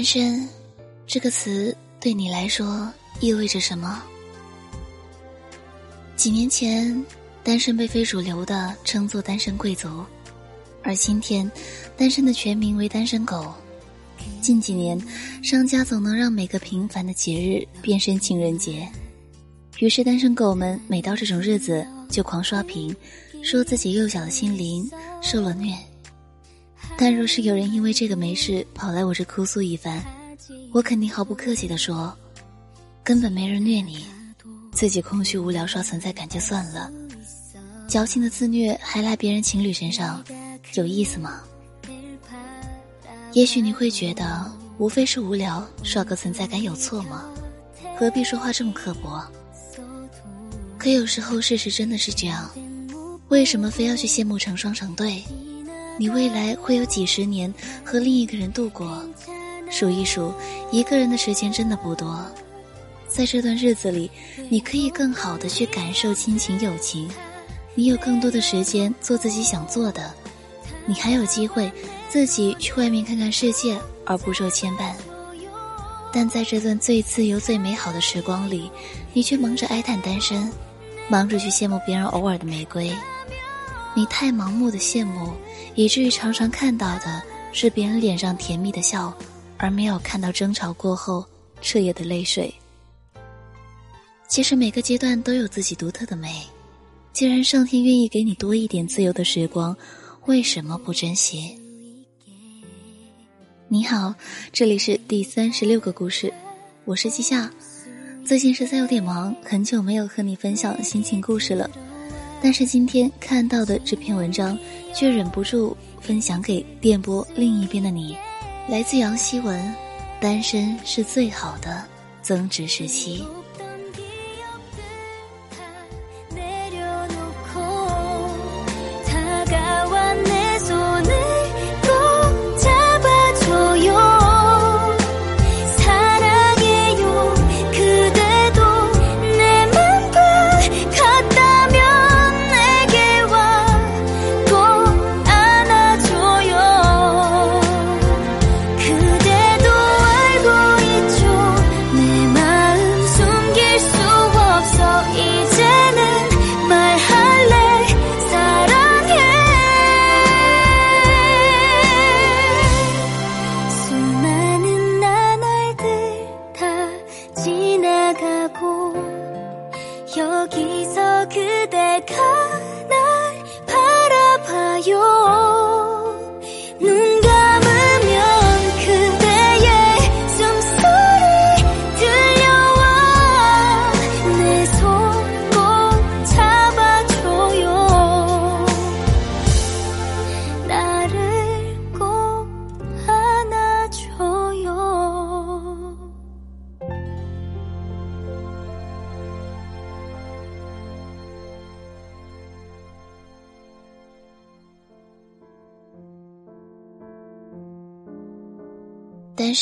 单身这个词对你来说意味着什么？几年前，单身被非主流的称作单身贵族，而今天，单身的全名为单身狗。近几年，商家总能让每个平凡的节日变身情人节，于是单身狗们每到这种日子就狂刷屏，说自己幼小的心灵受了虐。但若是有人因为这个没事跑来我这哭诉一番，我肯定毫不客气地说，根本没人虐你。自己空虚无聊刷存在感就算了，矫情的自虐还赖别人情侣身上，有意思吗？也许你会觉得无非是无聊，刷个存在感有错吗？何必说话这么刻薄？可有时候事实真的是这样，为什么非要去羡慕成双成对？你未来会有几十年和另一个人度过，数一数，一个人的时间真的不多。在这段日子里，你可以更好的去感受亲情友情，你有更多的时间做自己想做的，你还有机会自己去外面看看世界而不受牵绊。但在这段最自由、最美好的时光里，你却忙着哀叹单身，忙着去羡慕别人偶尔的玫瑰，你太盲目的羡慕，以至于常常看到的是别人脸上甜蜜的笑，而没有看到争吵过后彻夜的泪水。其实每个阶段都有自己独特的美，既然上天愿意给你多一点自由的时光，为什么不珍惜？你好，这里是第三十六个故事，我是季夏。最近实在有点忙，很久没有和你分享心情故事了，但是今天看到的这篇文章，却忍不住分享给电波另一边的你。来自杨希文，单身是最好的增值时期。 하고 여기서 그대가 날 바라봐요.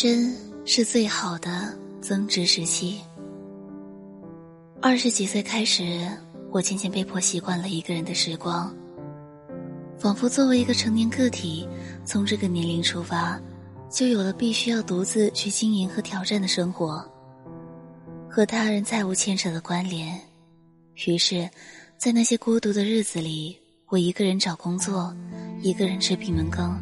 身是最好的增值时期。二十几岁开始，我渐渐被迫习惯了一个人的时光，仿佛作为一个成年个体，从这个年龄出发，就有了必须要独自去经营和挑战的生活，和他人再无牵扯的关联。于是，在那些孤独的日子里，我一个人找工作，一个人吃闭门羹。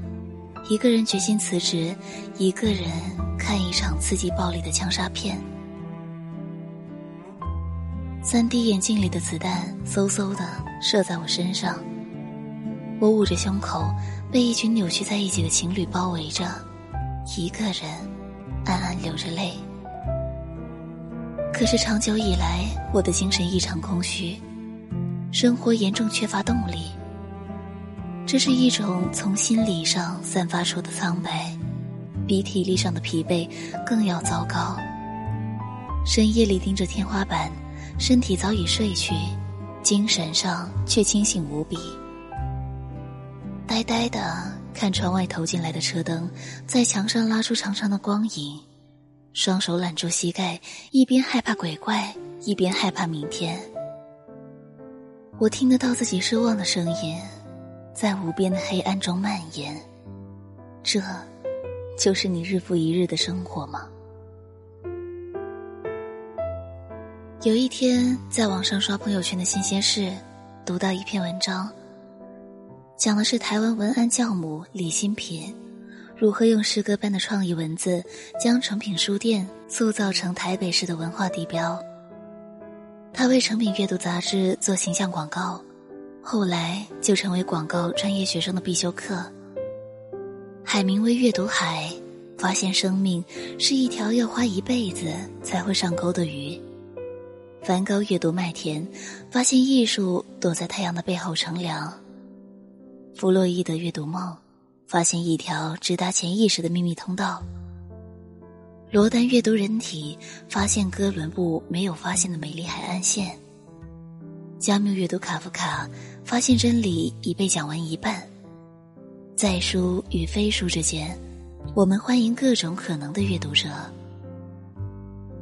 一个人决心辞职，一个人看一场刺激暴力的枪杀片。三 D 眼镜里的子弹嗖嗖的射在我身上，我捂着胸口，被一群扭曲在一起的情侣包围着，一个人暗暗流着泪。可是长久以来，我的精神异常空虚，生活严重缺乏动力。这是一种从心理上散发出的苍白，比体力上的疲惫更要糟糕。深夜里盯着天花板，身体早已睡去，精神上却清醒无比。呆呆的看窗外投进来的车灯，在墙上拉出长长的光影，双手揽住膝盖，一边害怕鬼怪，一边害怕明天。我听得到自己失望的声音。在无边的黑暗中蔓延，这就是你日复一日的生活吗？有一天，在网上刷朋友圈的新鲜事，读到一篇文章，讲的是台湾文案教母李新平如何用诗歌般的创意文字，将诚品书店塑造成台北市的文化地标。他为诚品阅读杂志做形象广告，后来就成为广告专业学生的必修课。海明威阅读海，发现生命是一条要花一辈子才会上钩的鱼。梵高阅读麦田，发现艺术躲在太阳的背后乘凉。弗洛伊德阅读梦，发现一条直达潜意识的秘密通道。罗丹阅读人体，发现哥伦布没有发现的美丽海岸线。加缪阅读卡夫卡，发现真理已被讲完一半。在书与非书之间，我们欢迎各种可能的阅读者。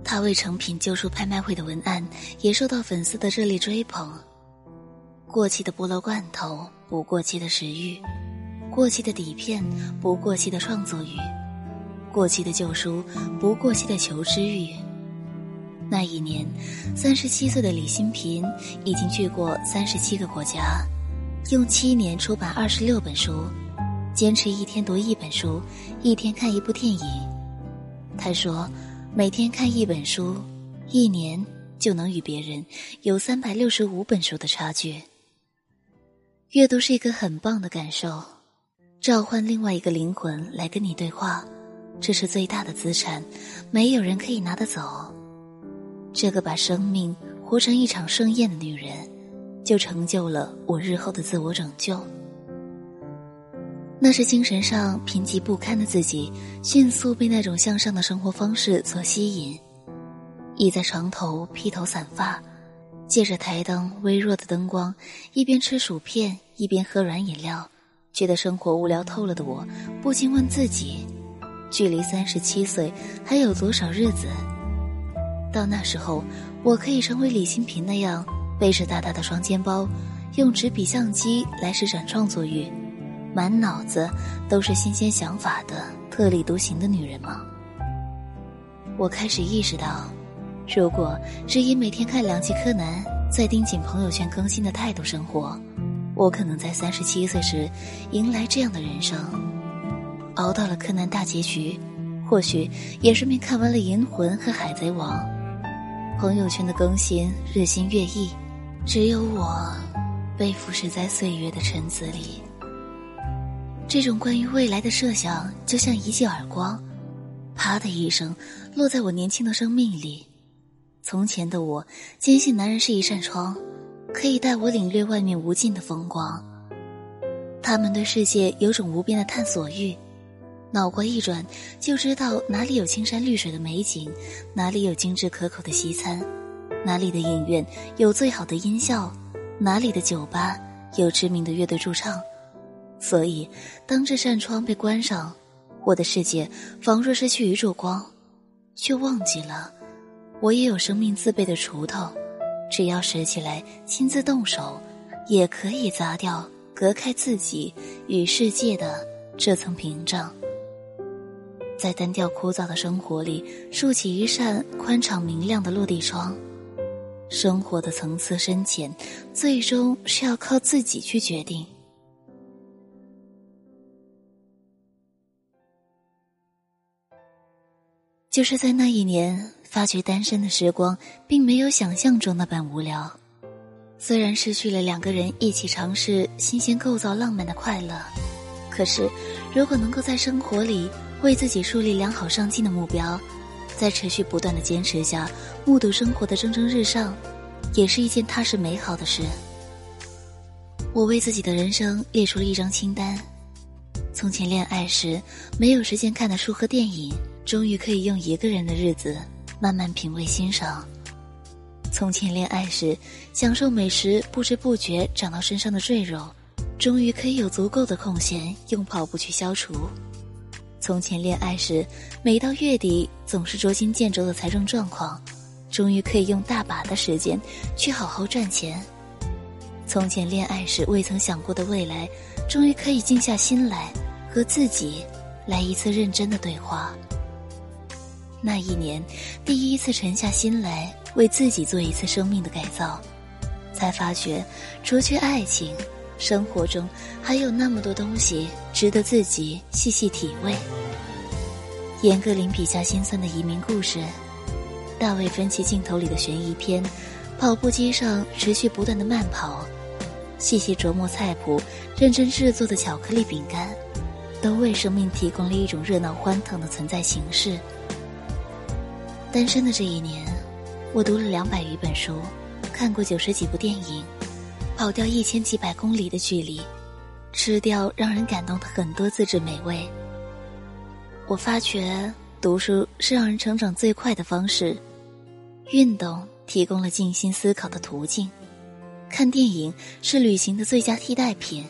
他为成品旧书拍卖会的文案也受到粉丝的热烈追捧。过期的菠萝罐头，不过期的食欲；过期的底片，不过期的创作欲；过期的旧书，不过期的求知欲。那一年，三十七岁的李新平已经去过三十七个国家，用七年出版二十六本书，坚持一天读一本书，一天看一部电影。他说。每天看一本书，一年就能与别人有三百六十五本书的差距。阅读是一个很棒的感受，召唤另外一个灵魂来跟你对话，这是最大的资产，没有人可以拿得走。这个把生命活成一场盛宴的女人，就成就了我日后的自我拯救。那是精神上贫瘠不堪的自己，迅速被那种向上的生活方式所吸引，倚在床头披头散发，借着台灯微弱的灯光，一边吃薯片一边喝软饮料，觉得生活无聊透了的我，不禁问自己：距离三十七岁还有多少日子？到那时候，我可以成为李新平那样背着大大的双肩包，用纸笔相机来施展创作欲。满脑子都是新鲜想法的特立独行的女人吗？我开始意识到，如果只以每天看两集柯南，再盯紧朋友圈更新的态度生活，我可能在三十七岁时迎来这样的人生。熬到了柯南大结局，或许也顺便看完了《银魂》和《海贼王》，朋友圈的更新日新月异，只有我被腐蚀在岁月的尘子里。这种关于未来的设想，就像一记耳光，啪的一声，落在我年轻的生命里。从前的我，坚信男人是一扇窗，可以带我领略外面无尽的风光。他们对世界有种无边的探索欲，脑瓜一转就知道哪里有青山绿水的美景，哪里有精致可口的西餐，哪里的影院有最好的音效，哪里的酒吧有知名的乐队驻唱。所以，当这扇窗被关上，我的世界仿若失去一束光，却忘记了，我也有生命自备的锄头，只要拾起来亲自动手，也可以砸掉隔开自己与世界的这层屏障，在单调枯燥的生活里竖起一扇宽敞明亮的落地窗。生活的层次深浅，最终是要靠自己去决定。就是在那一年，发觉单身的时光并没有想象中那般无聊。虽然失去了两个人一起尝试新鲜构造浪漫的快乐，可是如果能够在生活里为自己树立良好上进的目标，在持续不断的坚持下，目睹生活的蒸蒸日上，也是一件踏实美好的事。我为自己的人生列出了一张清单：从前恋爱时没有时间看的书和电影。终于可以用一个人的日子慢慢品味欣赏。从前恋爱时享受美食，不知不觉长到身上的赘肉，终于可以有足够的空闲用跑步去消除。从前恋爱时，每到月底总是捉襟见肘的财政状况，终于可以用大把的时间去好好赚钱。从前恋爱时未曾想过的未来，终于可以静下心来和自己来一次认真的对话。那一年，第一次沉下心来为自己做一次生命的改造，才发觉，除去爱情，生活中还有那么多东西值得自己细细体味。严歌苓笔下心酸的移民故事，大卫芬奇镜头里的悬疑片，跑步机上持续不断的慢跑，细细琢磨菜谱，认真制作的巧克力饼干，都为生命提供了一种热闹欢腾的存在形式。单身的这一年，我读了两百余本书，看过九十几部电影，跑掉一千几百公里的距离，吃掉让人感动的很多自制美味。我发觉读书是让人成长最快的方式，运动提供了静心思考的途径，看电影是旅行的最佳替代品，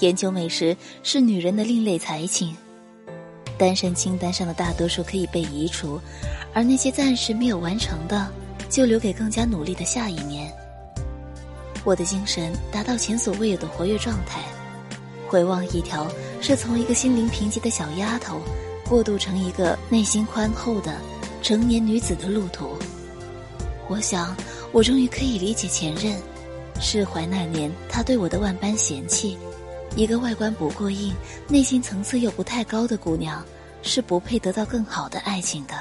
研究美食是女人的另类才情。单身清单上的大多数可以被移除，而那些暂时没有完成的，就留给更加努力的下一年。我的精神达到前所未有的活跃状态，回望一条是从一个心灵贫瘠的小丫头。过渡成一个内心宽厚的成年女子的路途，我想，我终于可以理解前任，释怀那年他对我的万般嫌弃。一个外观不过硬、内心层次又不太高的姑娘，是不配得到更好的爱情的。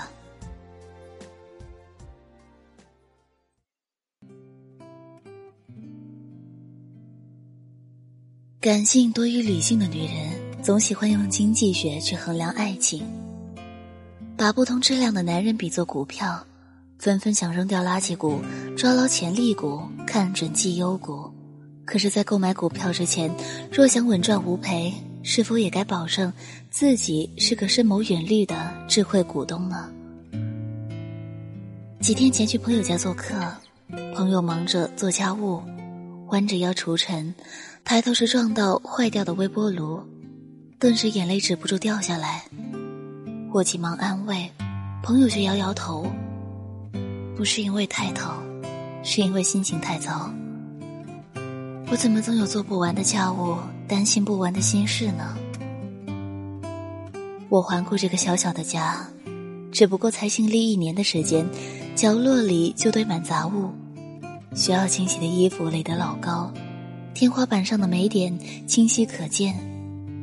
感性多于理性的女人。总喜欢用经济学去衡量爱情，把不同质量的男人比作股票，纷纷想扔掉垃圾股，抓牢潜力股，看准绩优股。可是，在购买股票之前，若想稳赚无赔，是否也该保证自己是个深谋远虑的智慧股东呢？几天前去朋友家做客，朋友忙着做家务，弯着腰除尘，抬头时撞到坏掉的微波炉。顿时眼泪止不住掉下来，我急忙安慰，朋友却摇摇头。不是因为太疼，是因为心情太糟。我怎么总有做不完的家务，担心不完的心事呢？我环顾这个小小的家，只不过才新立一年的时间，角落里就堆满杂物，需要清洗的衣服垒得老高，天花板上的霉点清晰可见。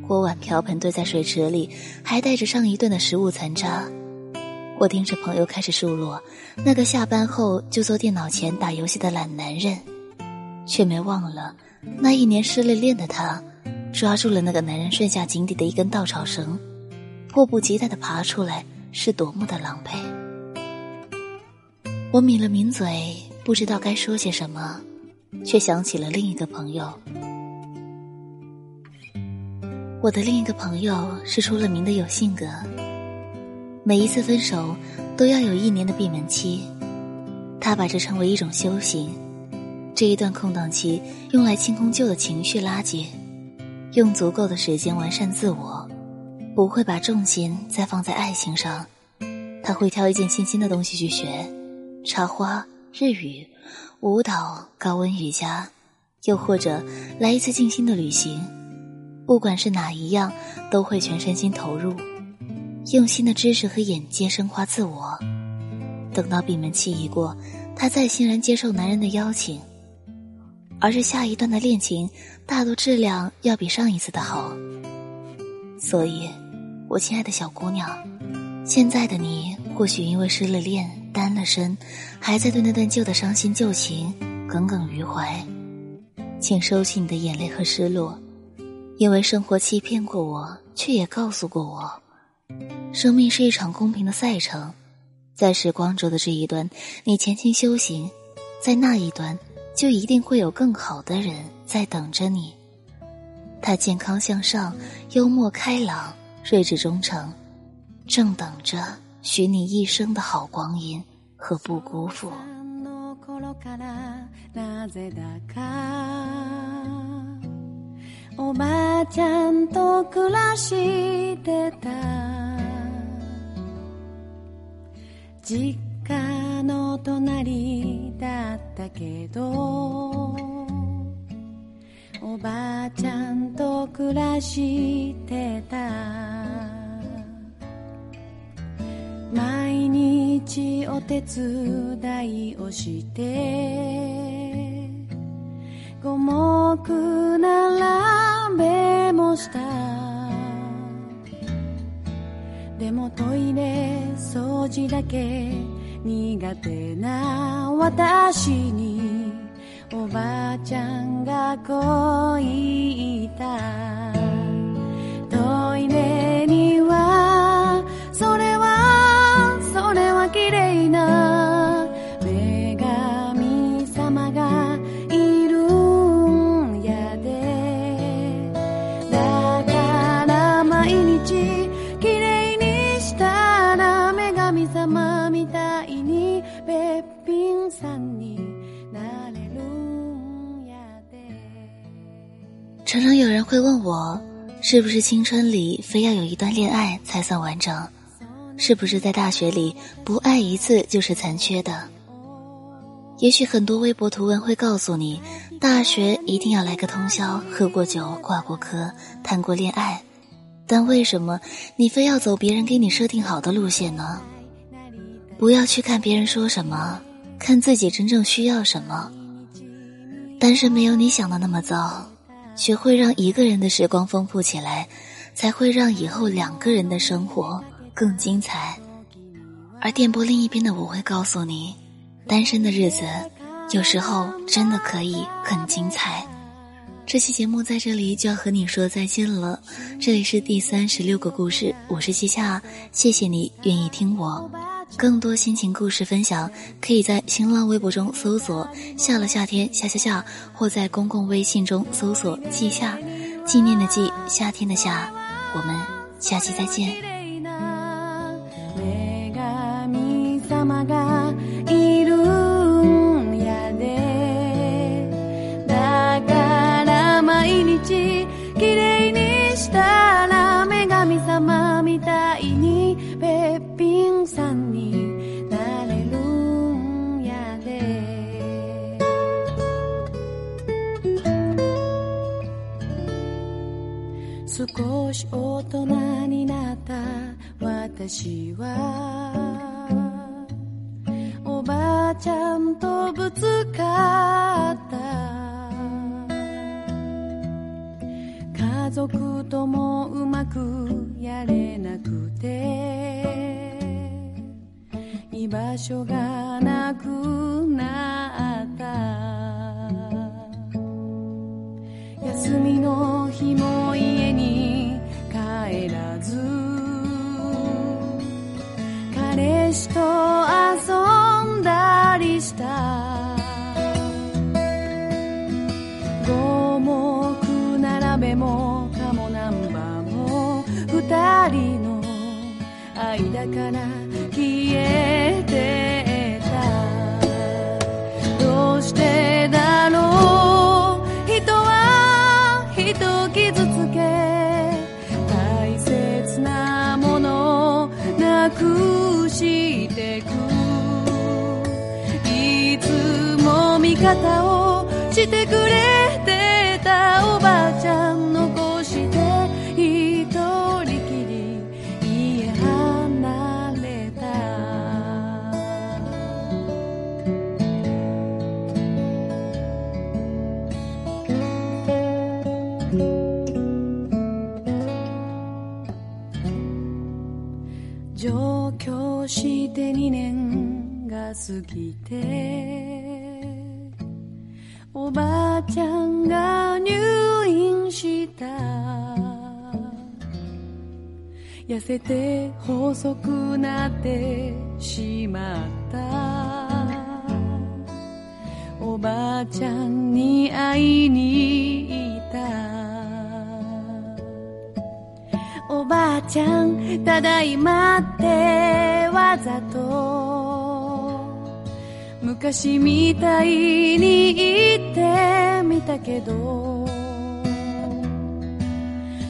锅碗瓢盆堆在水池里，还带着上一顿的食物残渣。我盯着朋友开始数落那个下班后就坐电脑前打游戏的懒男人，却没忘了那一年失了恋的他，抓住了那个男人剩下井底的一根稻草绳，迫不及待的爬出来，是多么的狼狈。我抿了抿嘴，不知道该说些什么，却想起了另一个朋友。我的另一个朋友是出了名的有性格，每一次分手都要有一年的闭门期，他把这称为一种修行。这一段空档期用来清空旧的情绪垃圾，用足够的时间完善自我，不会把重心再放在爱情上。他会挑一件新鲜的东西去学，插花、日语、舞蹈、高温瑜伽，又或者来一次静心的旅行。不管是哪一样，都会全身心投入，用心的知识和眼界升华自我。等到闭门期一过，他再欣然接受男人的邀请，而是下一段的恋情大多质量要比上一次的好。所以，我亲爱的小姑娘，现在的你或许因为失了恋、单了身，还在对那段旧的伤心旧情耿耿于怀，请收起你的眼泪和失落。因为生活欺骗过我，却也告诉过我，生命是一场公平的赛程，在时光轴的这一端，你前行修行，在那一端，就一定会有更好的人在等着你。他健康向上，幽默开朗，睿智忠诚，正等着许你一生的好光阴和不辜负。おばあちゃんと暮らしてた実家の隣だったけどおばあちゃんと暮らしてた 毎日お手伝いをして。五目並べもした。でもトイレ掃除だけ苦手な私に。おばあちゃんがこう言ったトイレ有人会问我，是不是青春里非要有一段恋爱才算完整？是不是在大学里不爱一次就是残缺的？也许很多微博图文会告诉你，大学一定要来个通宵，喝过酒，挂过科，谈过恋爱。但为什么你非要走别人给你设定好的路线呢？不要去看别人说什么，看自己真正需要什么。单身没有你想的那么糟，学会让一个人的时光丰富起来，才会让以后两个人的生活更精彩。而电波另一边的我会告诉你，单身的日子有时候真的可以很精彩。这期节目在这里就要和你说再见了，这里是第三十六个故事，我是西夏，谢谢你愿意听我。更多心情故事分享，可以在新浪微博中搜索“下了夏天夏夏夏”，或在公共微信中搜索“季夏”，纪念的季，夏天的夏。我们下期再见。少し大人になった私は。おばあちゃんとぶつかった。家族ともうまくやれなくて。居場所がなくなった。休みの日も家に帰らず彼氏と遊んだりした。五目並べも鴨ナンバーも二人の間から消えて方をしてくれてたおばあちゃん残して一人きり家離れた。上京して2年が過ぎて。おばあちゃんが入院した。痩せて細くなってしまった。おばあちゃんに会いに行った。おばあちゃんただいまってわざと。昔みたいに言ってみたけど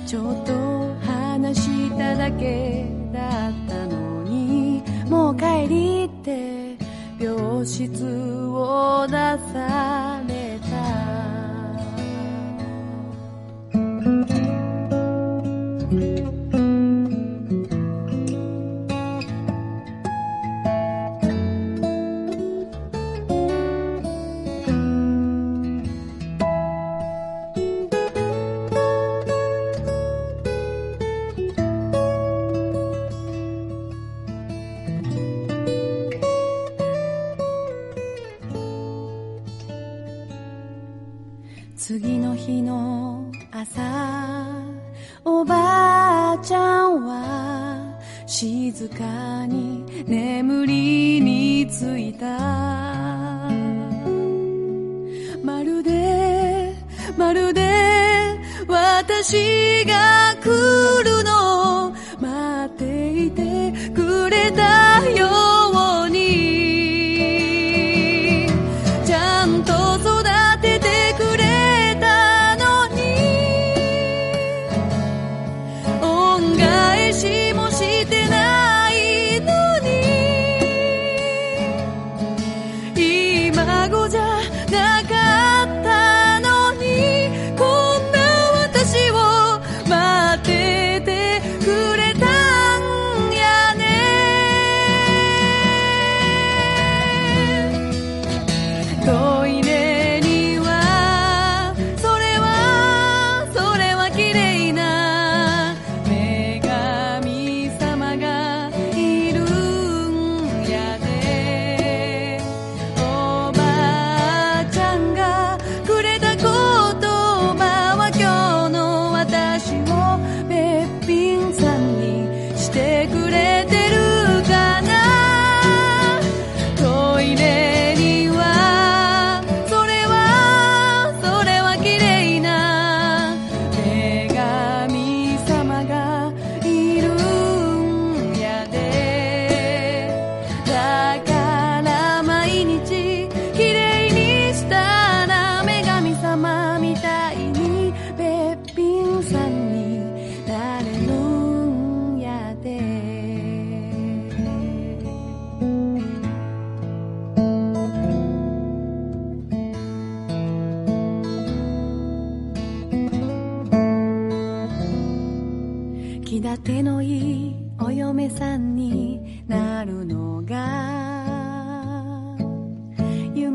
ちょっと話しただけだったのにもう帰りって病室を出され次の日の朝おばあちゃんは静かに眠りについた。まるでまるで私が来るの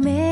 me